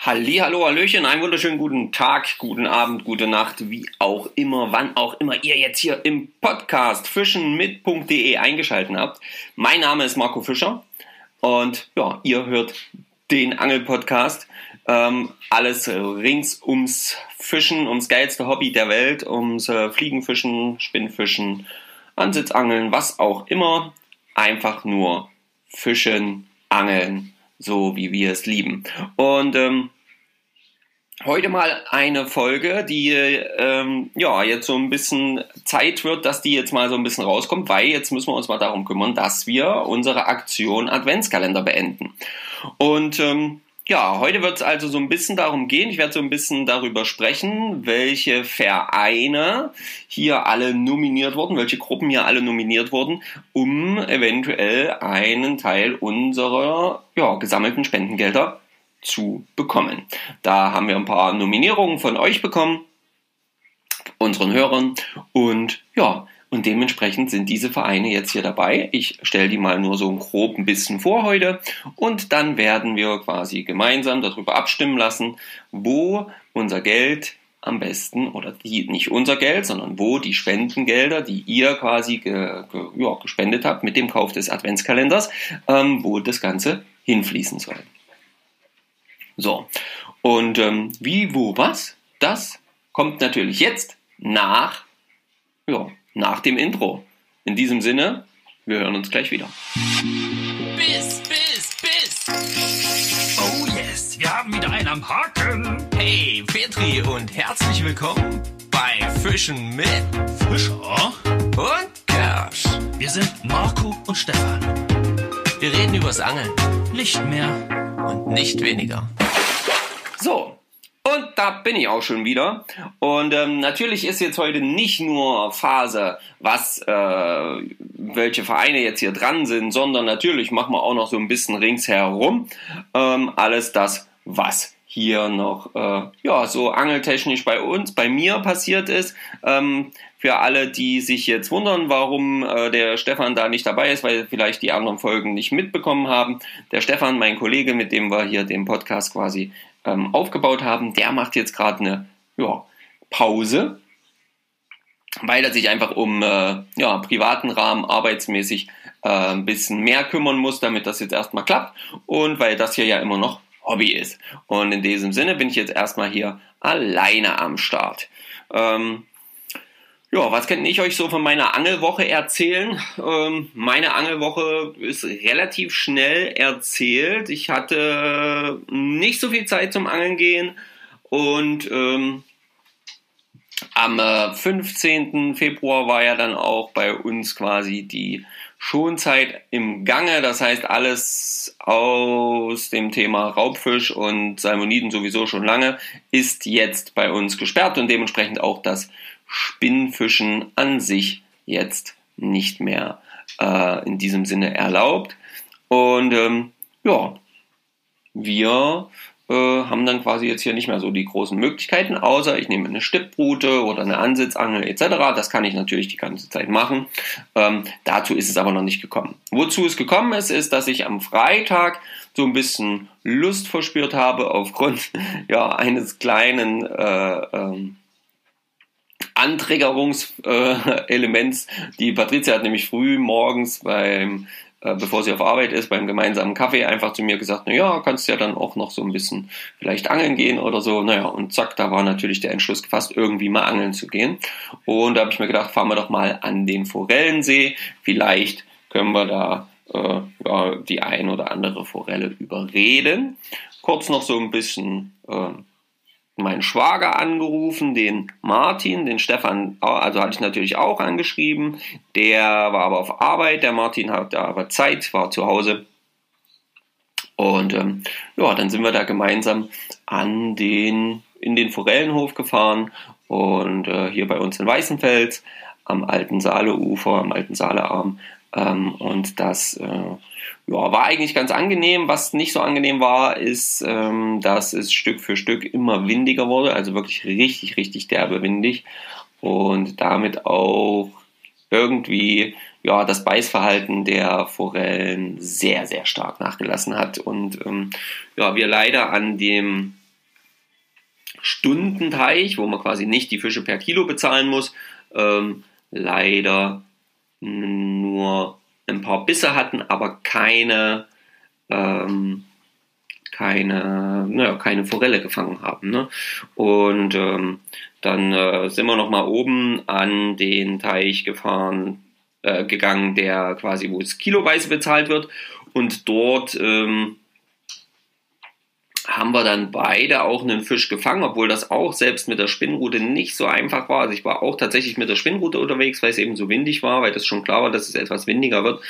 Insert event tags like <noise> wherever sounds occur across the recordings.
Hallo, Hallöchen, einen wunderschönen guten Tag, guten Abend, gute Nacht, wie auch immer, wann auch immer ihr jetzt hier im Podcast fischenmit.de eingeschaltet habt. Mein Name ist Marco Fischer und ja, ihr hört den Angel-Podcast. Ähm, alles rings ums Fischen, ums geilste Hobby der Welt, ums äh, Fliegenfischen, Spinnfischen, Ansitzangeln, was auch immer. Einfach nur Fischen, Angeln so wie wir es lieben. Und ähm, heute mal eine Folge, die ähm, ja jetzt so ein bisschen Zeit wird, dass die jetzt mal so ein bisschen rauskommt, weil jetzt müssen wir uns mal darum kümmern, dass wir unsere Aktion Adventskalender beenden. Und ähm, ja, heute wird es also so ein bisschen darum gehen, ich werde so ein bisschen darüber sprechen, welche Vereine hier alle nominiert wurden, welche Gruppen hier alle nominiert wurden, um eventuell einen Teil unserer ja, gesammelten Spendengelder zu bekommen. Da haben wir ein paar Nominierungen von euch bekommen, unseren Hörern und ja, und dementsprechend sind diese Vereine jetzt hier dabei. Ich stelle die mal nur so grob ein bisschen vor heute. Und dann werden wir quasi gemeinsam darüber abstimmen lassen, wo unser Geld am besten, oder die, nicht unser Geld, sondern wo die Spendengelder, die ihr quasi ge, ge, ja, gespendet habt mit dem Kauf des Adventskalenders, ähm, wo das Ganze hinfließen soll. So, und ähm, wie, wo, was, das kommt natürlich jetzt nach ja, nach dem Intro. In diesem Sinne, wir hören uns gleich wieder. Biss, biss, biss. Oh yes, wir haben wieder einen am Haken. Hey, Petri und herzlich willkommen bei Fischen mit Fischer und Kersch. Wir sind Marco und Stefan. Wir reden übers Angeln Nicht mehr. und nicht weniger. So, und da bin ich auch schon wieder. Und ähm, natürlich ist jetzt heute nicht nur Phase, was, äh, welche Vereine jetzt hier dran sind, sondern natürlich machen wir auch noch so ein bisschen ringsherum ähm, alles das, was hier noch äh, ja so angeltechnisch bei uns, bei mir passiert ist. Ähm, für alle, die sich jetzt wundern, warum äh, der Stefan da nicht dabei ist, weil vielleicht die anderen Folgen nicht mitbekommen haben. Der Stefan, mein Kollege, mit dem wir hier den Podcast quasi ähm, aufgebaut haben, der macht jetzt gerade eine ja, Pause, weil er sich einfach um äh, ja, privaten Rahmen arbeitsmäßig äh, ein bisschen mehr kümmern muss, damit das jetzt erstmal klappt und weil das hier ja immer noch Hobby ist. Und in diesem Sinne bin ich jetzt erstmal hier alleine am Start. Ähm, ja, was kann ich euch so von meiner Angelwoche erzählen? Ähm, meine Angelwoche ist relativ schnell erzählt. Ich hatte nicht so viel Zeit zum Angeln gehen und ähm, am äh, 15. Februar war ja dann auch bei uns quasi die Schonzeit im Gange. Das heißt, alles aus dem Thema Raubfisch und Salmoniden sowieso schon lange ist jetzt bei uns gesperrt und dementsprechend auch das Spinnfischen an sich jetzt nicht mehr äh, in diesem Sinne erlaubt. Und ähm, ja, wir äh, haben dann quasi jetzt hier nicht mehr so die großen Möglichkeiten, außer ich nehme eine Stipprute oder eine Ansitzangel etc. Das kann ich natürlich die ganze Zeit machen. Ähm, dazu ist es aber noch nicht gekommen. Wozu es gekommen ist, ist, dass ich am Freitag so ein bisschen Lust verspürt habe aufgrund <laughs> ja, eines kleinen äh, ähm, Anträgerungselements. die Patricia hat nämlich früh morgens beim äh, bevor sie auf Arbeit ist, beim gemeinsamen Kaffee einfach zu mir gesagt, na ja, kannst ja dann auch noch so ein bisschen vielleicht angeln gehen oder so. Naja, und zack, da war natürlich der Entschluss gefasst, irgendwie mal angeln zu gehen. Und da habe ich mir gedacht, fahren wir doch mal an den Forellensee. Vielleicht können wir da äh, ja, die ein oder andere Forelle überreden. Kurz noch so ein bisschen äh, meinen Schwager angerufen, den Martin, den Stefan, also hatte ich natürlich auch angeschrieben. Der war aber auf Arbeit, der Martin hatte aber Zeit, war zu Hause. Und ähm, ja, dann sind wir da gemeinsam an den, in den Forellenhof gefahren und äh, hier bei uns in Weißenfels am alten Saaleufer, am alten Saalearm. Ähm, und das äh, ja, war eigentlich ganz angenehm. Was nicht so angenehm war, ist, ähm, dass es Stück für Stück immer windiger wurde, also wirklich richtig, richtig derbe windig. Und damit auch irgendwie ja, das Beißverhalten der Forellen sehr, sehr stark nachgelassen hat. Und ähm, ja, wir leider an dem Stundenteich, wo man quasi nicht die Fische per Kilo bezahlen muss, ähm, leider nur ein paar Bisse hatten, aber keine, ähm, keine, naja, keine Forelle gefangen haben. Ne? Und ähm, dann äh, sind wir nochmal oben an den Teich gefahren, äh, gegangen, der quasi, wo es kiloweise bezahlt wird. Und dort ähm, haben wir dann beide auch einen Fisch gefangen, obwohl das auch selbst mit der Spinnrute nicht so einfach war. Also ich war auch tatsächlich mit der Spinnrute unterwegs, weil es eben so windig war, weil das schon klar war, dass es etwas windiger wird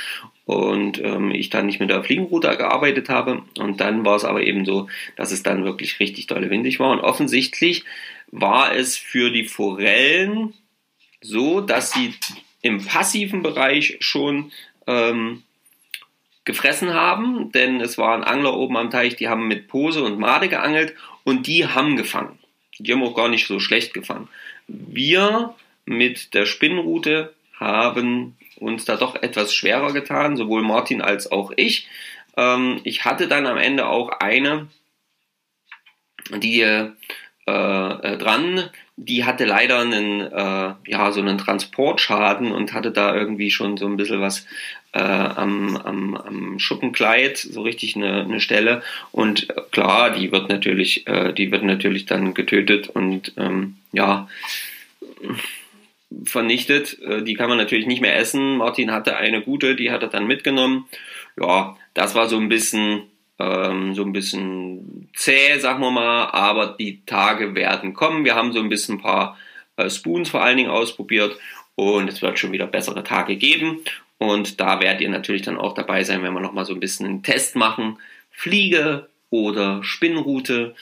und ähm, ich dann nicht mit der Fliegenrute gearbeitet habe. Und dann war es aber eben so, dass es dann wirklich richtig dolle windig war. Und offensichtlich war es für die Forellen so, dass sie im passiven Bereich schon ähm, gefressen haben, denn es waren Angler oben am Teich, die haben mit Pose und Made geangelt und die haben gefangen. Die haben auch gar nicht so schlecht gefangen. Wir mit der Spinnrute haben uns da doch etwas schwerer getan, sowohl Martin als auch ich. Ähm, ich hatte dann am Ende auch eine, die äh, äh, dran, die hatte leider einen, äh, ja, so einen Transportschaden und hatte da irgendwie schon so ein bisschen was äh, am, am, am Schuppenkleid, so richtig eine, eine Stelle. Und äh, klar, die wird natürlich, äh, die wird natürlich dann getötet und ähm, ja vernichtet. Äh, die kann man natürlich nicht mehr essen. Martin hatte eine gute, die hat er dann mitgenommen. Ja, das war so ein bisschen ähm, so ein bisschen zäh, sagen wir mal, aber die Tage werden kommen. Wir haben so ein bisschen ein paar äh, Spoons vor allen Dingen ausprobiert und es wird schon wieder bessere Tage geben. Und da werdet ihr natürlich dann auch dabei sein, wenn wir nochmal so ein bisschen einen Test machen. Fliege oder Spinnrute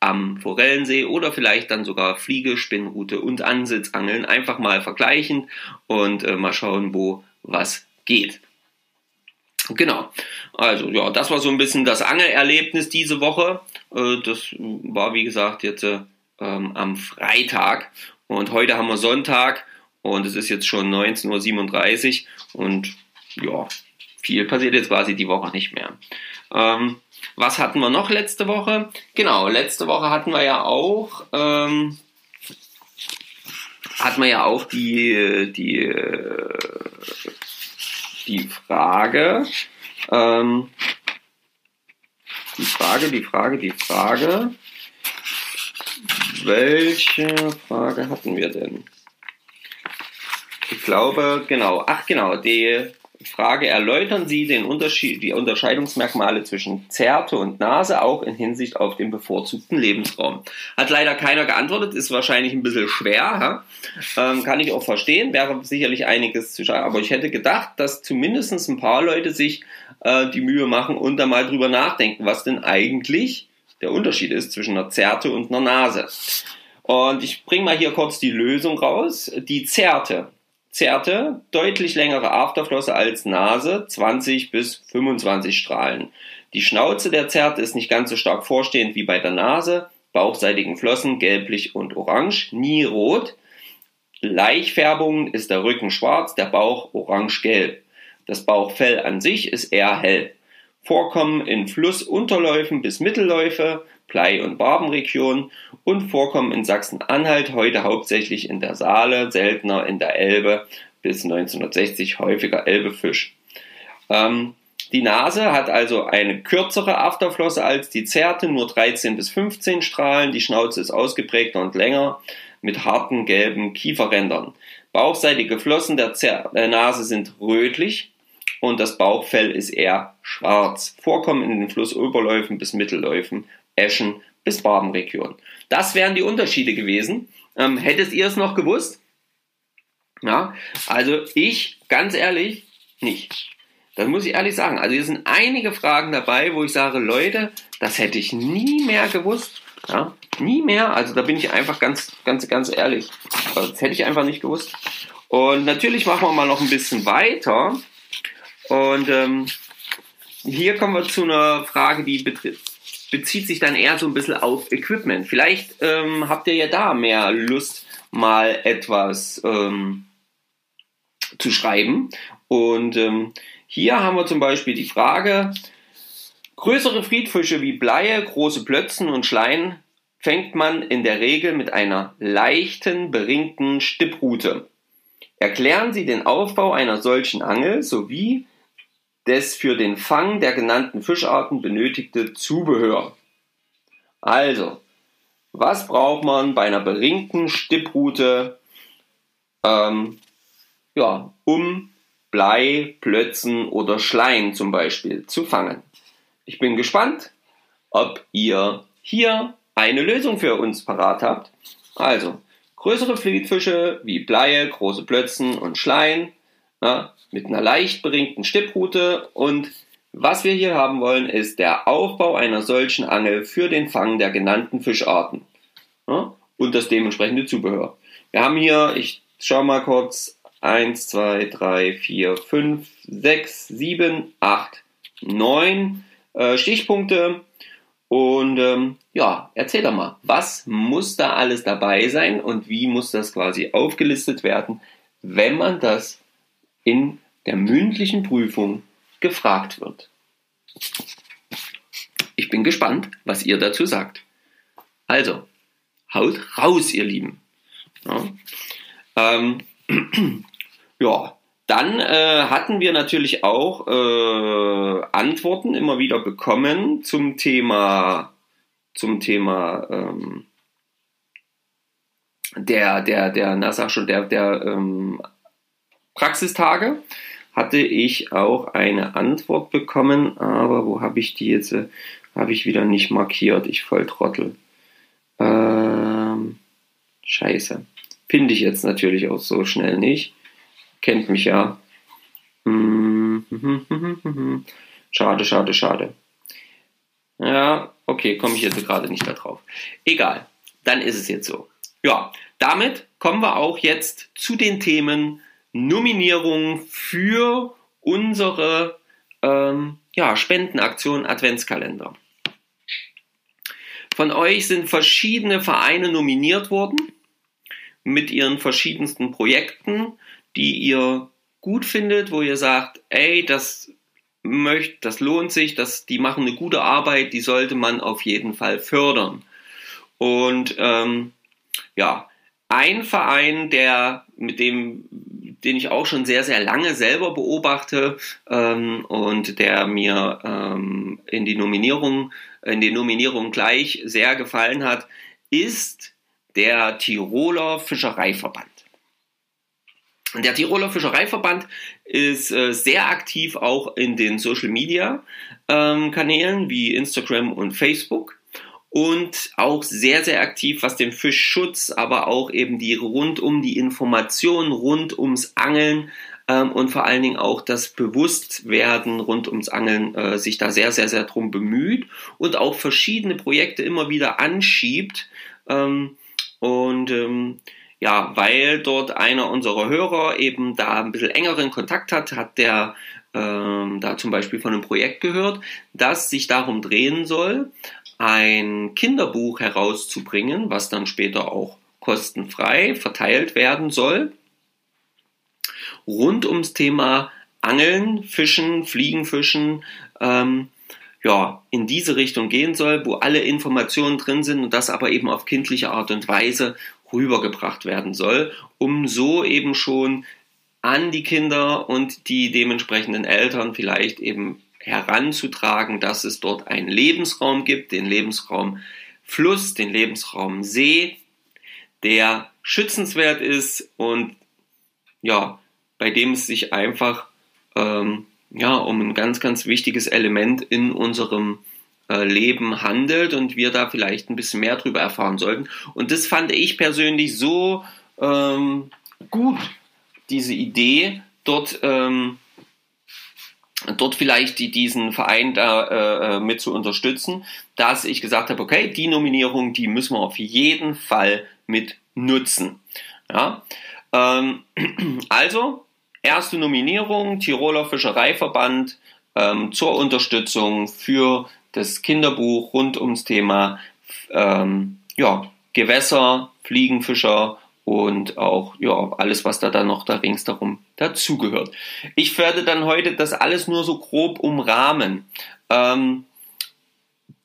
am Forellensee oder vielleicht dann sogar Fliege, Spinnrute und Ansitzangeln einfach mal vergleichen und äh, mal schauen, wo was geht. Genau. Also ja, das war so ein bisschen das Angelerlebnis diese Woche. Äh, das war wie gesagt jetzt äh, am Freitag und heute haben wir Sonntag und es ist jetzt schon 19.37 Uhr und ja, viel passiert jetzt quasi die Woche nicht mehr. Ähm, was hatten wir noch letzte Woche? Genau, letzte Woche hatten wir ja auch ähm, hatten wir ja auch die die die Frage, ähm, die Frage, die Frage, die Frage, welche Frage hatten wir denn? Ich glaube, genau, ach genau, die Frage, erläutern Sie den Unterschied, die Unterscheidungsmerkmale zwischen Zerte und Nase auch in Hinsicht auf den bevorzugten Lebensraum? Hat leider keiner geantwortet, ist wahrscheinlich ein bisschen schwer, ähm, kann ich auch verstehen, wäre sicherlich einiges zu schreiben, aber ich hätte gedacht, dass zumindest ein paar Leute sich äh, die Mühe machen und da mal drüber nachdenken, was denn eigentlich der Unterschied ist zwischen einer Zerte und einer Nase. Und ich bringe mal hier kurz die Lösung raus. Die Zerte Zerte, deutlich längere Afterflosse als Nase, 20 bis 25 Strahlen. Die Schnauze der Zerte ist nicht ganz so stark vorstehend wie bei der Nase, bauchseitigen Flossen gelblich und orange, nie rot. Laichfärbung ist der Rücken schwarz, der Bauch orange-gelb. Das Bauchfell an sich ist eher hell. Vorkommen in Flussunterläufen bis Mittelläufe, Blei- und Barbenregion und vorkommen in Sachsen-Anhalt heute hauptsächlich in der Saale, seltener in der Elbe, bis 1960 häufiger Elbefisch. Ähm, die Nase hat also eine kürzere Afterflosse als die Zerte, nur 13 bis 15 Strahlen. Die Schnauze ist ausgeprägter und länger mit harten gelben Kieferrändern. Bauchseitige Flossen der, Zer der Nase sind rötlich und das Bauchfell ist eher schwarz. Vorkommen in den Flussoberläufen bis Mittelläufen Eschen bis Barbenregion. Das wären die Unterschiede gewesen. Ähm, hättet ihr es noch gewusst? Ja, also ich, ganz ehrlich, nicht. Das muss ich ehrlich sagen. Also hier sind einige Fragen dabei, wo ich sage, Leute, das hätte ich nie mehr gewusst. Ja, nie mehr. Also da bin ich einfach ganz, ganz, ganz ehrlich. Das hätte ich einfach nicht gewusst. Und natürlich machen wir mal noch ein bisschen weiter. Und ähm, hier kommen wir zu einer Frage, die betrifft bezieht sich dann eher so ein bisschen auf Equipment. Vielleicht ähm, habt ihr ja da mehr Lust, mal etwas ähm, zu schreiben. Und ähm, hier haben wir zum Beispiel die Frage, größere Friedfische wie Bleie, große Plötzen und Schleien fängt man in der Regel mit einer leichten, beringten Stipprute. Erklären Sie den Aufbau einer solchen Angel sowie des für den Fang der genannten Fischarten benötigte Zubehör. Also, was braucht man bei einer beringten Stipprute, ähm, ja, um Blei, Plötzen oder Schleim zum Beispiel zu fangen? Ich bin gespannt, ob ihr hier eine Lösung für uns parat habt. Also, größere Fliedfische wie Bleie, große Plötzen und Schleien ja, mit einer leicht beringten Stipprute und was wir hier haben wollen, ist der Aufbau einer solchen Angel für den Fang der genannten Fischarten. Ja, und das dementsprechende Zubehör. Wir haben hier, ich schaue mal kurz, 1, 2, 3, 4, 5, 6, 7, 8, 9 äh, Stichpunkte. Und ähm, ja, erzähl doch mal, was muss da alles dabei sein und wie muss das quasi aufgelistet werden, wenn man das in der mündlichen Prüfung gefragt wird. Ich bin gespannt, was ihr dazu sagt. Also, haut raus, ihr Lieben. Ja, ähm, <clears throat> ja dann äh, hatten wir natürlich auch äh, Antworten immer wieder bekommen zum Thema, zum Thema ähm, der, der, der, na sag schon, der, der ähm, Praxistage. Hatte ich auch eine Antwort bekommen, aber wo habe ich die jetzt? Äh, habe ich wieder nicht markiert. Ich voll Trottel. Ähm, scheiße. Finde ich jetzt natürlich auch so schnell nicht kennt mich ja. <laughs> Schade, schade, schade. Ja, okay, komme ich jetzt gerade nicht darauf. Egal, dann ist es jetzt so. Ja, damit kommen wir auch jetzt zu den Themen Nominierung für unsere ähm, ja, Spendenaktion Adventskalender. Von euch sind verschiedene Vereine nominiert worden mit ihren verschiedensten Projekten die ihr gut findet, wo ihr sagt, ey, das möchte, das lohnt sich, das, die machen eine gute Arbeit, die sollte man auf jeden Fall fördern. Und ähm, ja, ein Verein, der mit dem, den ich auch schon sehr, sehr lange selber beobachte ähm, und der mir ähm, in die Nominierung, in die Nominierung gleich sehr gefallen hat, ist der Tiroler Fischereiverband. Der Tiroler Fischereiverband ist äh, sehr aktiv auch in den Social Media ähm, Kanälen wie Instagram und Facebook und auch sehr, sehr aktiv, was den Fischschutz, aber auch eben die rund um die Informationen rund ums Angeln ähm, und vor allen Dingen auch das Bewusstwerden rund ums Angeln äh, sich da sehr, sehr, sehr drum bemüht und auch verschiedene Projekte immer wieder anschiebt. Ähm, und ähm, ja, weil dort einer unserer Hörer eben da ein bisschen engeren Kontakt hat, hat der ähm, da zum Beispiel von einem Projekt gehört, das sich darum drehen soll, ein Kinderbuch herauszubringen, was dann später auch kostenfrei verteilt werden soll, rund ums Thema Angeln, Fischen, Fliegenfischen, ähm, ja, in diese Richtung gehen soll, wo alle Informationen drin sind und das aber eben auf kindliche Art und Weise rübergebracht werden soll, um so eben schon an die Kinder und die dementsprechenden Eltern vielleicht eben heranzutragen, dass es dort einen Lebensraum gibt, den Lebensraum Fluss, den Lebensraum See, der schützenswert ist und ja, bei dem es sich einfach ähm, ja, um ein ganz, ganz wichtiges Element in unserem äh, Leben handelt und wir da vielleicht ein bisschen mehr drüber erfahren sollten. Und das fand ich persönlich so ähm, gut, diese Idee, dort, ähm, dort vielleicht die, diesen Verein da äh, äh, mit zu unterstützen, dass ich gesagt habe, okay, die Nominierung, die müssen wir auf jeden Fall mit nutzen. Ja? Ähm, <clears throat> also, erste Nominierung, Tiroler Fischereiverband ähm, zur Unterstützung für das Kinderbuch rund ums Thema ähm, ja, Gewässer, Fliegenfischer und auch ja, alles, was da dann noch da ringsherum dazugehört. Ich werde dann heute das alles nur so grob umrahmen. Ähm,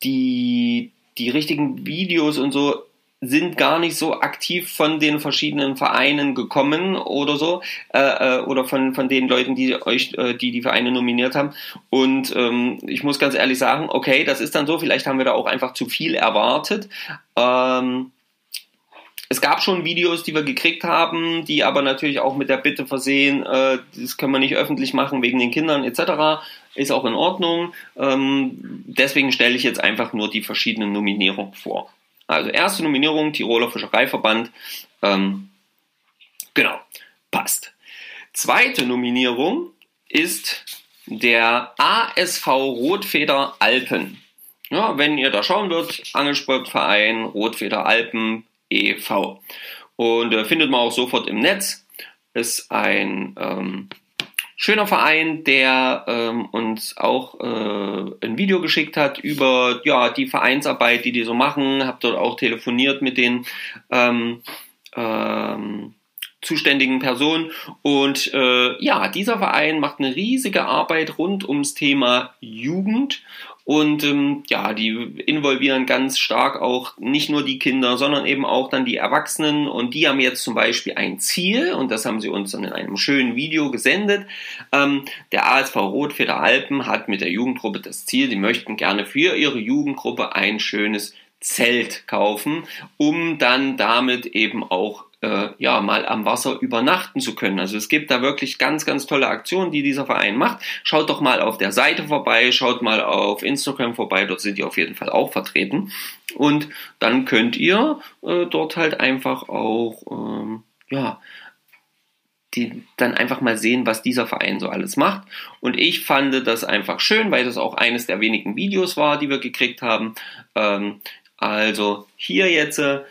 die die richtigen Videos und so sind gar nicht so aktiv von den verschiedenen Vereinen gekommen oder so äh, äh, oder von von den Leuten, die euch äh, die die Vereine nominiert haben und ähm, ich muss ganz ehrlich sagen, okay, das ist dann so, vielleicht haben wir da auch einfach zu viel erwartet. Ähm, es gab schon Videos, die wir gekriegt haben, die aber natürlich auch mit der Bitte versehen, äh, das können wir nicht öffentlich machen wegen den Kindern etc. Ist auch in Ordnung. Ähm, deswegen stelle ich jetzt einfach nur die verschiedenen Nominierungen vor. Also erste Nominierung, Tiroler Fischereiverband. Ähm, genau, passt. Zweite Nominierung ist der ASV Rotfeder Alpen. Ja, wenn ihr da schauen würdet, Angelsportverein Rotfeder Alpen e.V. Und äh, findet man auch sofort im Netz. Ist ein ähm, schöner Verein, der ähm, uns auch äh, ein Video geschickt hat über ja, die Vereinsarbeit, die die so machen. Hab dort auch telefoniert mit den ähm, ähm, zuständigen Personen. Und äh, ja, dieser Verein macht eine riesige Arbeit rund ums Thema Jugend und ähm, ja, die involvieren ganz stark auch nicht nur die Kinder, sondern eben auch dann die Erwachsenen. Und die haben jetzt zum Beispiel ein Ziel, und das haben sie uns dann in einem schönen Video gesendet. Ähm, der ASV Rotfeder Alpen hat mit der Jugendgruppe das Ziel, die möchten gerne für ihre Jugendgruppe ein schönes Zelt kaufen, um dann damit eben auch äh, ja mal am Wasser übernachten zu können. Also es gibt da wirklich ganz, ganz tolle Aktionen, die dieser Verein macht. Schaut doch mal auf der Seite vorbei, schaut mal auf Instagram vorbei, dort sind die auf jeden Fall auch vertreten. Und dann könnt ihr äh, dort halt einfach auch ähm, ja die dann einfach mal sehen, was dieser Verein so alles macht. Und ich fand das einfach schön, weil das auch eines der wenigen Videos war, die wir gekriegt haben. Ähm, also hier jetzt äh,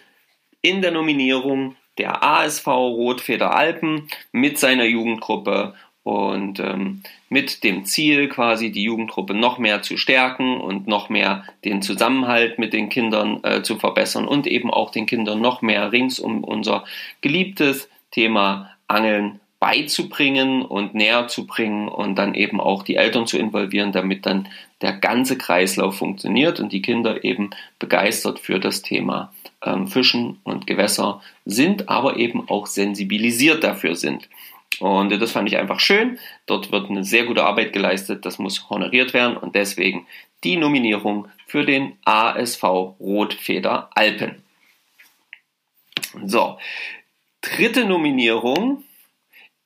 in der Nominierung der ASV Rotfeder Alpen mit seiner Jugendgruppe und ähm, mit dem Ziel, quasi die Jugendgruppe noch mehr zu stärken und noch mehr den Zusammenhalt mit den Kindern äh, zu verbessern und eben auch den Kindern noch mehr rings um unser geliebtes Thema Angeln beizubringen und näher zu bringen und dann eben auch die Eltern zu involvieren, damit dann der ganze Kreislauf funktioniert und die Kinder eben begeistert für das Thema ähm, Fischen und Gewässer sind, aber eben auch sensibilisiert dafür sind. Und das fand ich einfach schön. Dort wird eine sehr gute Arbeit geleistet. Das muss honoriert werden und deswegen die Nominierung für den ASV Rotfeder Alpen. So, dritte Nominierung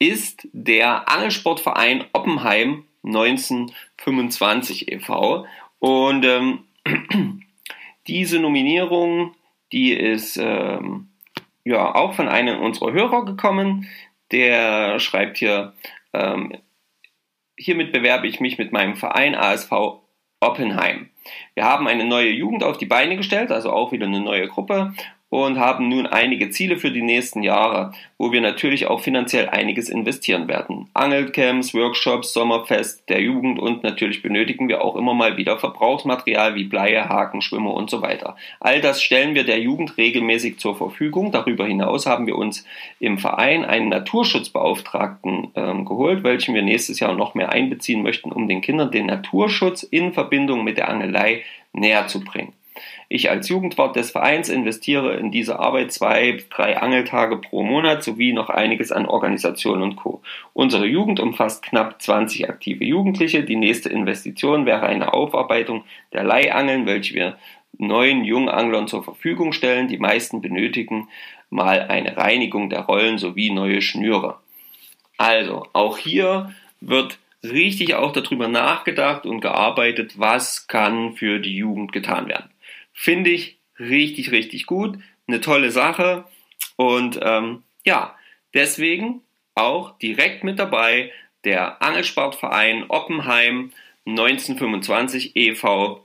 ist der Angelsportverein Oppenheim 1925 e.V. Und ähm, <clears throat> diese Nominierung die ist ähm, ja auch von einem unserer Hörer gekommen. Der schreibt hier, ähm, hiermit bewerbe ich mich mit meinem Verein ASV Oppenheim. Wir haben eine neue Jugend auf die Beine gestellt, also auch wieder eine neue Gruppe und haben nun einige Ziele für die nächsten Jahre, wo wir natürlich auch finanziell einiges investieren werden. Angelcamps, Workshops, Sommerfest der Jugend und natürlich benötigen wir auch immer mal wieder Verbrauchsmaterial wie Bleie, Haken, Schwimmer und so weiter. All das stellen wir der Jugend regelmäßig zur Verfügung. Darüber hinaus haben wir uns im Verein einen Naturschutzbeauftragten ähm, geholt, welchen wir nächstes Jahr noch mehr einbeziehen möchten, um den Kindern den Naturschutz in Verbindung mit der Angelei näher zu bringen. Ich als Jugendwart des Vereins investiere in diese Arbeit zwei drei Angeltage pro Monat sowie noch einiges an Organisation und Co. Unsere Jugend umfasst knapp 20 aktive Jugendliche. Die nächste Investition wäre eine Aufarbeitung der Leihangeln, welche wir neuen Junganglern zur Verfügung stellen. Die meisten benötigen mal eine Reinigung der Rollen sowie neue Schnüre. Also, auch hier wird richtig auch darüber nachgedacht und gearbeitet, was kann für die Jugend getan werden. Finde ich richtig, richtig gut. Eine tolle Sache. Und ähm, ja, deswegen auch direkt mit dabei der Angelsportverein Oppenheim 1925 e.V.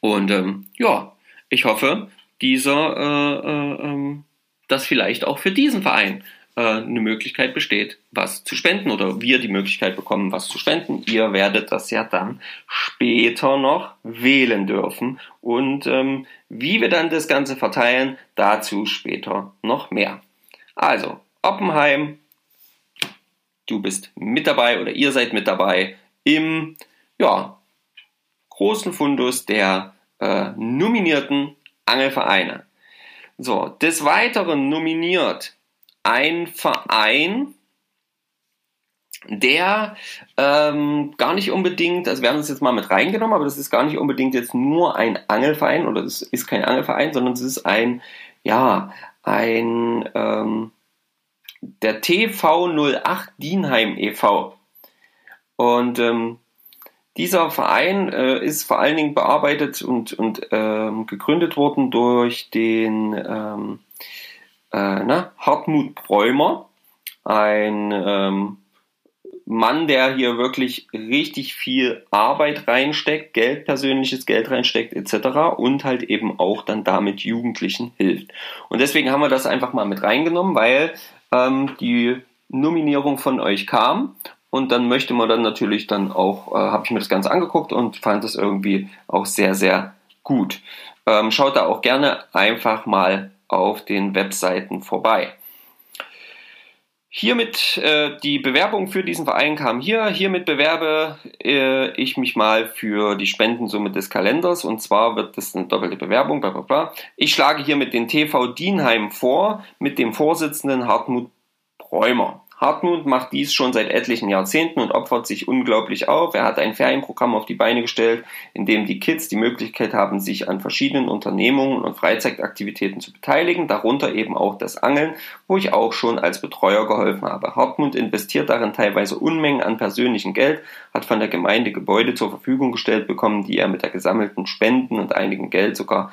Und ähm, ja, ich hoffe, dieser, äh, äh, ähm, dass vielleicht auch für diesen Verein äh, eine Möglichkeit besteht, was zu spenden oder wir die Möglichkeit bekommen, was zu spenden. Ihr werdet das ja dann später noch wählen dürfen. Und ähm, wie wir dann das Ganze verteilen, dazu später noch mehr. Also, Oppenheim, du bist mit dabei oder ihr seid mit dabei im ja, großen Fundus der äh, nominierten Angelvereine. So, des Weiteren nominiert ein Verein, der ähm, gar nicht unbedingt, also wir haben das jetzt mal mit reingenommen, aber das ist gar nicht unbedingt jetzt nur ein Angelverein oder das ist kein Angelverein, sondern es ist ein, ja, ein, ähm, der TV08 Dienheim e.V. Und ähm, dieser Verein äh, ist vor allen Dingen bearbeitet und, und ähm, gegründet worden durch den ähm, äh, na, Hartmut Bräumer, ein ähm, Mann, der hier wirklich richtig viel Arbeit reinsteckt, Geld, persönliches Geld reinsteckt etc. und halt eben auch dann damit Jugendlichen hilft. Und deswegen haben wir das einfach mal mit reingenommen, weil ähm, die Nominierung von euch kam und dann möchte man dann natürlich dann auch, äh, habe ich mir das Ganze angeguckt und fand es irgendwie auch sehr, sehr gut. Ähm, schaut da auch gerne einfach mal auf den Webseiten vorbei. Hiermit äh, die Bewerbung für diesen Verein kam hier. Hiermit bewerbe äh, ich mich mal für die Spendensumme des Kalenders und zwar wird das eine doppelte Bewerbung. Bla bla bla. Ich schlage hiermit den TV Dienheim vor mit dem Vorsitzenden Hartmut Bräumer. Hartmut macht dies schon seit etlichen Jahrzehnten und opfert sich unglaublich auf. Er hat ein Ferienprogramm auf die Beine gestellt, in dem die Kids die Möglichkeit haben, sich an verschiedenen Unternehmungen und Freizeitaktivitäten zu beteiligen, darunter eben auch das Angeln, wo ich auch schon als Betreuer geholfen habe. Hartmut investiert darin teilweise Unmengen an persönlichem Geld, hat von der Gemeinde Gebäude zur Verfügung gestellt bekommen, die er mit der gesammelten Spenden und einigem Geld sogar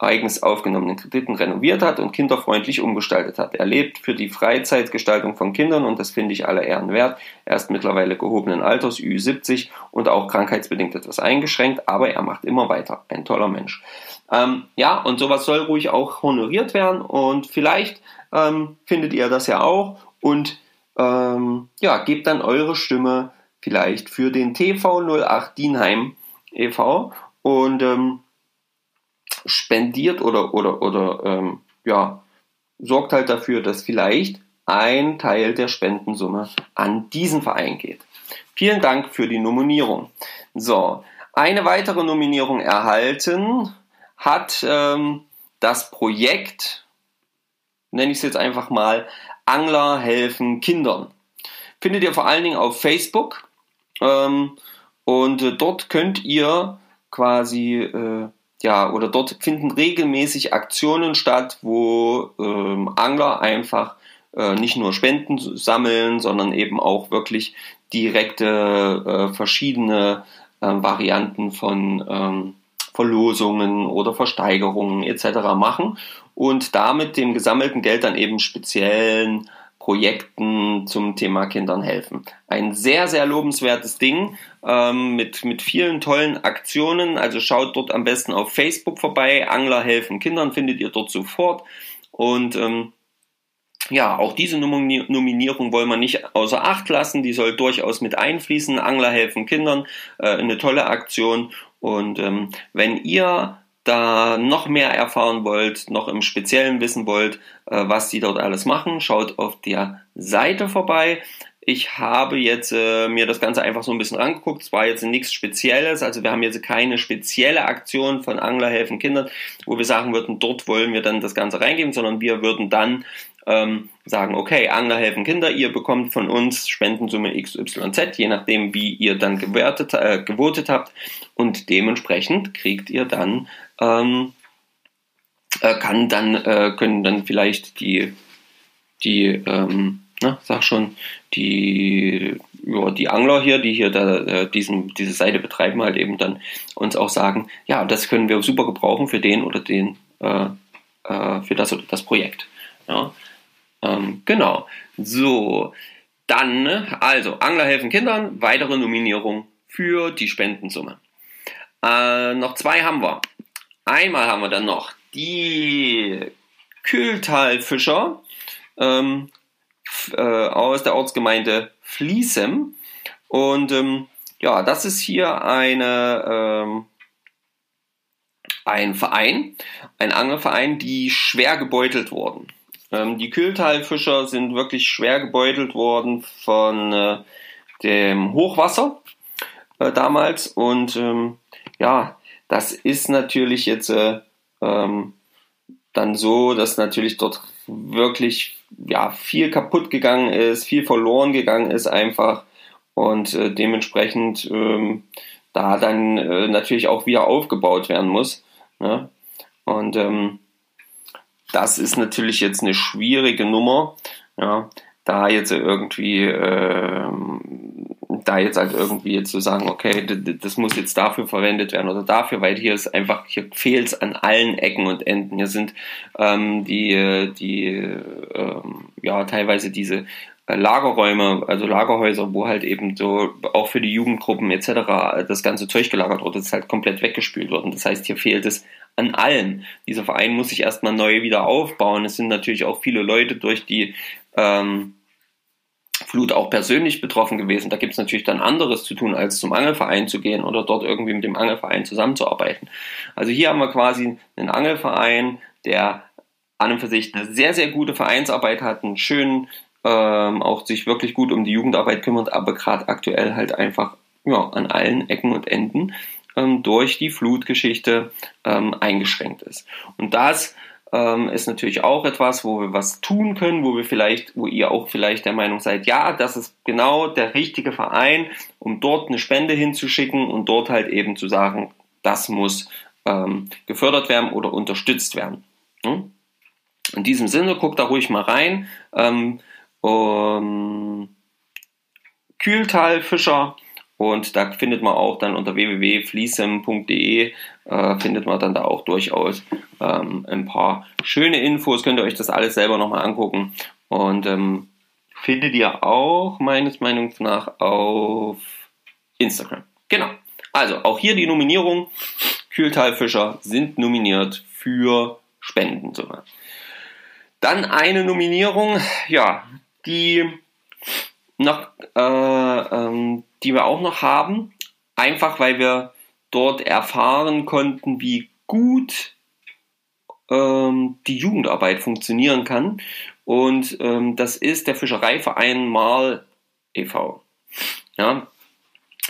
eigens aufgenommenen Krediten renoviert hat und kinderfreundlich umgestaltet hat. Er lebt für die Freizeitgestaltung von Kindern und das finde ich aller Ehren wert. Er ist mittlerweile gehobenen Alters, Ü70 und auch krankheitsbedingt etwas eingeschränkt, aber er macht immer weiter. Ein toller Mensch. Ähm, ja, und sowas soll ruhig auch honoriert werden und vielleicht ähm, findet ihr das ja auch und ähm, ja, gebt dann eure Stimme vielleicht für den TV08 Dienheim e.V. und ähm, spendiert oder, oder, oder ähm, ja, sorgt halt dafür, dass vielleicht ein Teil der Spendensumme an diesen Verein geht. Vielen Dank für die Nominierung. So, eine weitere Nominierung erhalten hat ähm, das Projekt, nenne ich es jetzt einfach mal, Angler helfen Kindern. Findet ihr vor allen Dingen auf Facebook ähm, und äh, dort könnt ihr quasi äh, ja, oder dort finden regelmäßig Aktionen statt, wo ähm, Angler einfach äh, nicht nur Spenden sammeln, sondern eben auch wirklich direkte äh, verschiedene äh, Varianten von ähm, Verlosungen oder Versteigerungen etc. machen und damit dem gesammelten Geld dann eben speziellen Projekten zum Thema Kindern helfen. Ein sehr, sehr lobenswertes Ding ähm, mit, mit vielen tollen Aktionen. Also schaut dort am besten auf Facebook vorbei. Angler helfen Kindern findet ihr dort sofort. Und ähm, ja, auch diese Nominierung wollen wir nicht außer Acht lassen. Die soll durchaus mit einfließen. Angler helfen Kindern, äh, eine tolle Aktion. Und ähm, wenn ihr da noch mehr erfahren wollt, noch im Speziellen wissen wollt, äh, was die dort alles machen, schaut auf der Seite vorbei. Ich habe jetzt äh, mir das Ganze einfach so ein bisschen angeguckt. Es war jetzt nichts Spezielles. Also wir haben jetzt keine spezielle Aktion von Angler helfen Kindern, wo wir sagen würden, dort wollen wir dann das Ganze reingeben, sondern wir würden dann ähm, sagen, okay, Angler helfen Kinder, ihr bekommt von uns Spendensumme XYZ, je nachdem, wie ihr dann gewertet, äh, gewotet habt. Und dementsprechend kriegt ihr dann ähm, äh, kann dann, äh, können dann vielleicht die, die ähm, na, sag schon, die, ja, die Angler hier, die hier da, äh, diesen, diese Seite betreiben, halt eben dann uns auch sagen, ja, das können wir super gebrauchen für den oder den, äh, äh, für das oder das Projekt. Ja. Ähm, genau. So, dann, also, Angler helfen Kindern, weitere Nominierung für die Spendensumme. Noch zwei haben wir. Einmal haben wir dann noch die Kühltalfischer ähm, äh, aus der Ortsgemeinde Fließem. Und ähm, ja, das ist hier eine, ähm, ein Verein, ein Angelverein, die schwer gebeutelt wurden. Ähm, die Kühltalfischer sind wirklich schwer gebeutelt worden von äh, dem Hochwasser äh, damals und ähm, ja, das ist natürlich jetzt äh, ähm, dann so, dass natürlich dort wirklich ja, viel kaputt gegangen ist, viel verloren gegangen ist einfach und äh, dementsprechend ähm, da dann äh, natürlich auch wieder aufgebaut werden muss. Ne? Und ähm, das ist natürlich jetzt eine schwierige Nummer, ja, da jetzt irgendwie äh, da jetzt halt irgendwie zu sagen, okay, das muss jetzt dafür verwendet werden oder dafür, weil hier ist einfach, hier fehlt es an allen Ecken und Enden. Hier sind ähm, die, die ähm, ja teilweise diese äh, Lagerräume, also Lagerhäuser, wo halt eben so auch für die Jugendgruppen etc. das ganze Zeug gelagert das ist halt komplett weggespült wird. Und das heißt, hier fehlt es an allem. Dieser Verein muss sich erstmal neu wieder aufbauen. Es sind natürlich auch viele Leute durch die ähm, Flut auch persönlich betroffen gewesen. Da gibt es natürlich dann anderes zu tun, als zum Angelverein zu gehen oder dort irgendwie mit dem Angelverein zusammenzuarbeiten. Also hier haben wir quasi einen Angelverein, der an und für sich eine sehr, sehr gute Vereinsarbeit hat, einen schönen, ähm, auch sich wirklich gut um die Jugendarbeit kümmert, aber gerade aktuell halt einfach ja, an allen Ecken und Enden ähm, durch die Flutgeschichte ähm, eingeschränkt ist. Und das ähm, ist natürlich auch etwas, wo wir was tun können, wo wir vielleicht, wo ihr auch vielleicht der Meinung seid, ja, das ist genau der richtige Verein, um dort eine Spende hinzuschicken und dort halt eben zu sagen, das muss ähm, gefördert werden oder unterstützt werden. Hm? In diesem Sinne, guckt da ruhig mal rein. Ähm, um, Kühltal Fischer und da findet man auch dann unter www.fliesem.de äh, findet man dann da auch durchaus ähm, ein paar schöne Infos. Könnt ihr euch das alles selber nochmal angucken. Und ähm, findet ihr auch meines Meinungs nach auf Instagram. Genau. Also auch hier die Nominierung. Kühltalfischer sind nominiert für Spendensumme. Dann eine Nominierung, ja, die noch, äh, ähm, die wir auch noch haben, einfach weil wir dort erfahren konnten, wie gut ähm, die Jugendarbeit funktionieren kann. Und ähm, das ist der Fischereiverein Marl e.V. Ja,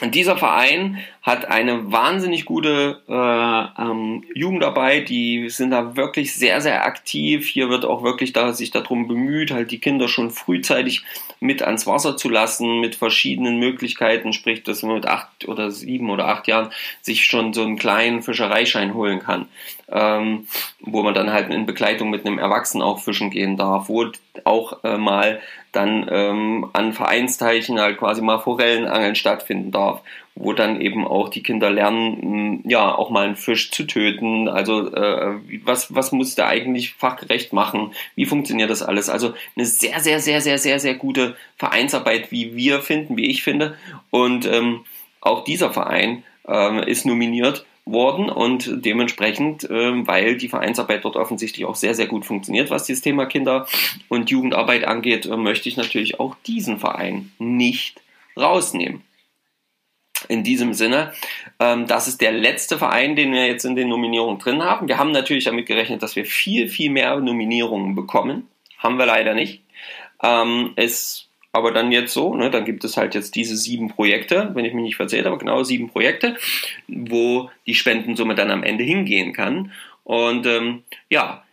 und dieser Verein hat eine wahnsinnig gute äh, ähm, Jugendarbeit, die sind da wirklich sehr, sehr aktiv. Hier wird auch wirklich da, sich darum bemüht, halt die Kinder schon frühzeitig mit ans Wasser zu lassen, mit verschiedenen Möglichkeiten, sprich, dass man mit acht oder sieben oder acht Jahren sich schon so einen kleinen Fischereischein holen kann, ähm, wo man dann halt in Begleitung mit einem Erwachsenen auch fischen gehen darf, wo auch äh, mal dann ähm, an Vereinsteichen halt quasi mal Forellenangeln stattfinden darf, wo dann eben auch die Kinder lernen, ja, auch mal einen Fisch zu töten. Also äh, was, was muss der eigentlich fachgerecht machen? Wie funktioniert das alles? Also eine sehr, sehr, sehr, sehr, sehr, sehr gute Vereinsarbeit, wie wir finden, wie ich finde. Und ähm, auch dieser Verein ähm, ist nominiert worden und dementsprechend, äh, weil die Vereinsarbeit dort offensichtlich auch sehr, sehr gut funktioniert, was das Thema Kinder- und Jugendarbeit angeht, äh, möchte ich natürlich auch diesen Verein nicht rausnehmen. In diesem Sinne, ähm, das ist der letzte Verein, den wir jetzt in den Nominierungen drin haben. Wir haben natürlich damit gerechnet, dass wir viel, viel mehr Nominierungen bekommen. Haben wir leider nicht. Ähm, es aber dann jetzt so, ne, dann gibt es halt jetzt diese sieben Projekte, wenn ich mich nicht verzählt habe, genau sieben Projekte, wo die Spendensumme dann am Ende hingehen kann. Und ähm, ja,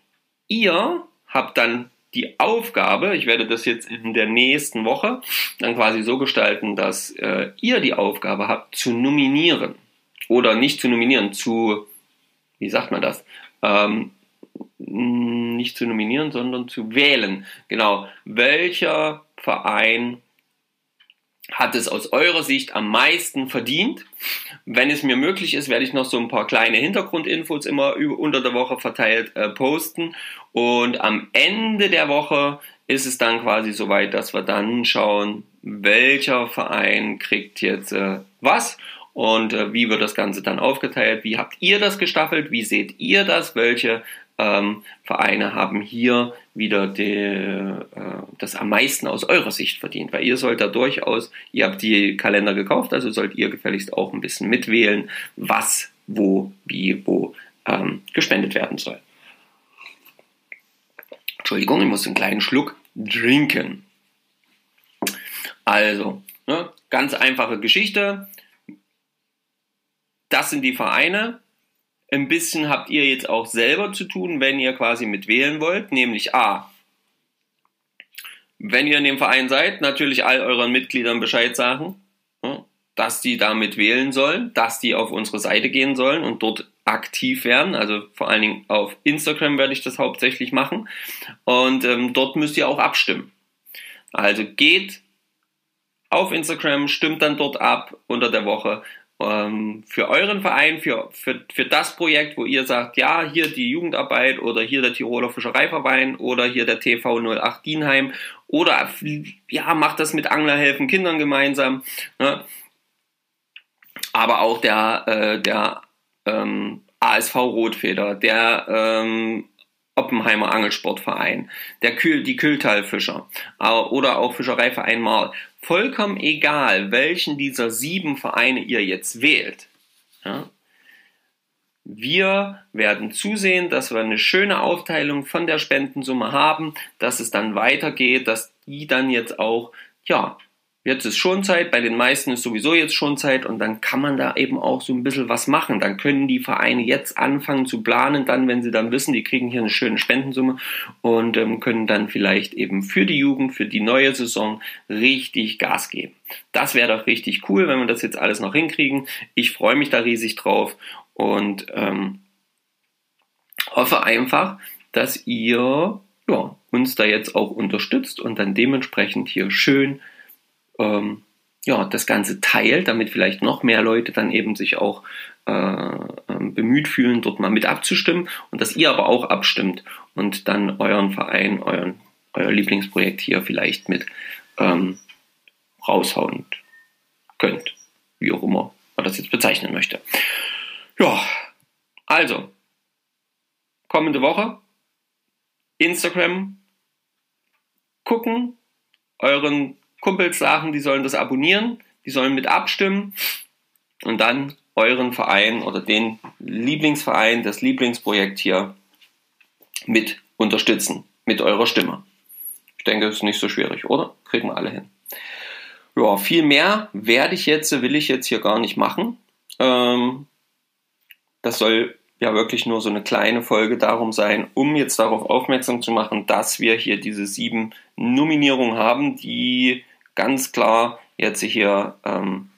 ihr habt dann die Aufgabe, ich werde das jetzt in der nächsten Woche dann quasi so gestalten, dass äh, ihr die Aufgabe habt zu nominieren. Oder nicht zu nominieren, zu, wie sagt man das? Ähm, nicht zu nominieren, sondern zu wählen. Genau. Welcher Verein hat es aus eurer Sicht am meisten verdient? Wenn es mir möglich ist, werde ich noch so ein paar kleine Hintergrundinfos immer unter der Woche verteilt äh, posten. Und am Ende der Woche ist es dann quasi soweit, dass wir dann schauen, welcher Verein kriegt jetzt äh, was und äh, wie wird das Ganze dann aufgeteilt? Wie habt ihr das gestaffelt? Wie seht ihr das? Welche ähm, Vereine haben hier wieder die, äh, das am meisten aus eurer Sicht verdient, weil ihr sollt da durchaus, ihr habt die Kalender gekauft, also sollt ihr gefälligst auch ein bisschen mitwählen, was, wo, wie, wo ähm, gespendet werden soll. Entschuldigung, ich muss einen kleinen Schluck trinken. Also, ne, ganz einfache Geschichte. Das sind die Vereine, ein bisschen habt ihr jetzt auch selber zu tun, wenn ihr quasi mitwählen wollt, nämlich A. Wenn ihr in dem Verein seid, natürlich all euren Mitgliedern Bescheid sagen, dass die damit wählen sollen, dass die auf unsere Seite gehen sollen und dort aktiv werden. Also vor allen Dingen auf Instagram werde ich das hauptsächlich machen. Und ähm, dort müsst ihr auch abstimmen. Also geht auf Instagram, stimmt dann dort ab unter der Woche ähm, für euren Verein, für, für, für das Projekt, wo ihr sagt, ja, hier die Jugendarbeit oder hier der Tiroler Fischereiverein oder hier der TV 08 Dienheim oder ja, macht das mit Anglerhelfen Kindern gemeinsam. Ne? Aber auch der, äh, der ähm, ASV Rotfeder, der ähm, Oppenheimer Angelsportverein, der Kühl, die Kühltalfischer äh, oder auch Fischereiverein Marl. Vollkommen egal, welchen dieser sieben Vereine ihr jetzt wählt. Ja, wir werden zusehen, dass wir eine schöne Aufteilung von der Spendensumme haben, dass es dann weitergeht, dass die dann jetzt auch ja, Jetzt ist schon Zeit, bei den meisten ist sowieso jetzt schon Zeit und dann kann man da eben auch so ein bisschen was machen. Dann können die Vereine jetzt anfangen zu planen, dann, wenn sie dann wissen, die kriegen hier eine schöne Spendensumme und ähm, können dann vielleicht eben für die Jugend, für die neue Saison richtig Gas geben. Das wäre doch richtig cool, wenn wir das jetzt alles noch hinkriegen. Ich freue mich da riesig drauf und ähm, hoffe einfach, dass ihr ja, uns da jetzt auch unterstützt und dann dementsprechend hier schön ähm, ja, das Ganze teilt, damit vielleicht noch mehr Leute dann eben sich auch äh, ähm, bemüht fühlen, dort mal mit abzustimmen und dass ihr aber auch abstimmt und dann euren Verein, euren, euer Lieblingsprojekt hier vielleicht mit ähm, raushauen könnt, wie auch immer man das jetzt bezeichnen möchte. Ja, also, kommende Woche Instagram gucken, euren Kumpels sagen, die sollen das abonnieren, die sollen mit abstimmen und dann euren Verein oder den Lieblingsverein, das Lieblingsprojekt hier mit unterstützen, mit eurer Stimme. Ich denke, das ist nicht so schwierig, oder? Kriegen wir alle hin. Ja, viel mehr werde ich jetzt, will ich jetzt hier gar nicht machen. Ähm, das soll ja wirklich nur so eine kleine Folge darum sein, um jetzt darauf aufmerksam zu machen, dass wir hier diese sieben Nominierungen haben, die ganz klar jetzt hier ähm,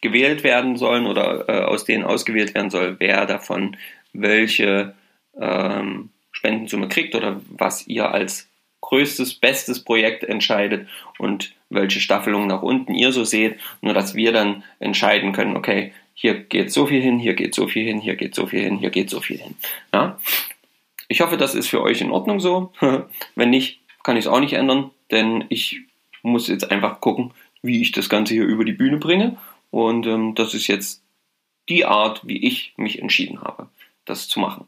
gewählt werden sollen oder äh, aus denen ausgewählt werden soll, wer davon welche ähm, Spendensumme kriegt oder was ihr als größtes, bestes Projekt entscheidet und welche Staffelung nach unten ihr so seht, nur dass wir dann entscheiden können, okay, hier geht so viel hin, hier geht so viel hin, hier geht so viel hin, hier geht so viel hin. Ja? Ich hoffe, das ist für euch in Ordnung so. <laughs> Wenn nicht, kann ich es auch nicht ändern, denn ich muss jetzt einfach gucken, wie ich das Ganze hier über die Bühne bringe. Und ähm, das ist jetzt die Art, wie ich mich entschieden habe, das zu machen.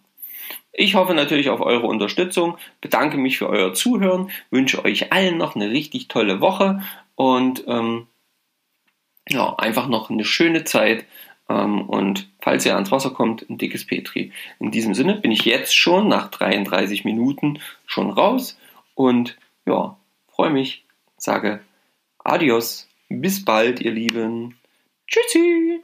Ich hoffe natürlich auf eure Unterstützung, bedanke mich für euer Zuhören, wünsche euch allen noch eine richtig tolle Woche und ähm, ja, einfach noch eine schöne Zeit. Ähm, und falls ihr ans Wasser kommt, ein dickes Petri. In diesem Sinne bin ich jetzt schon nach 33 Minuten schon raus und ja, freue mich sage Adios, bis bald, ihr Lieben. Tschüssi.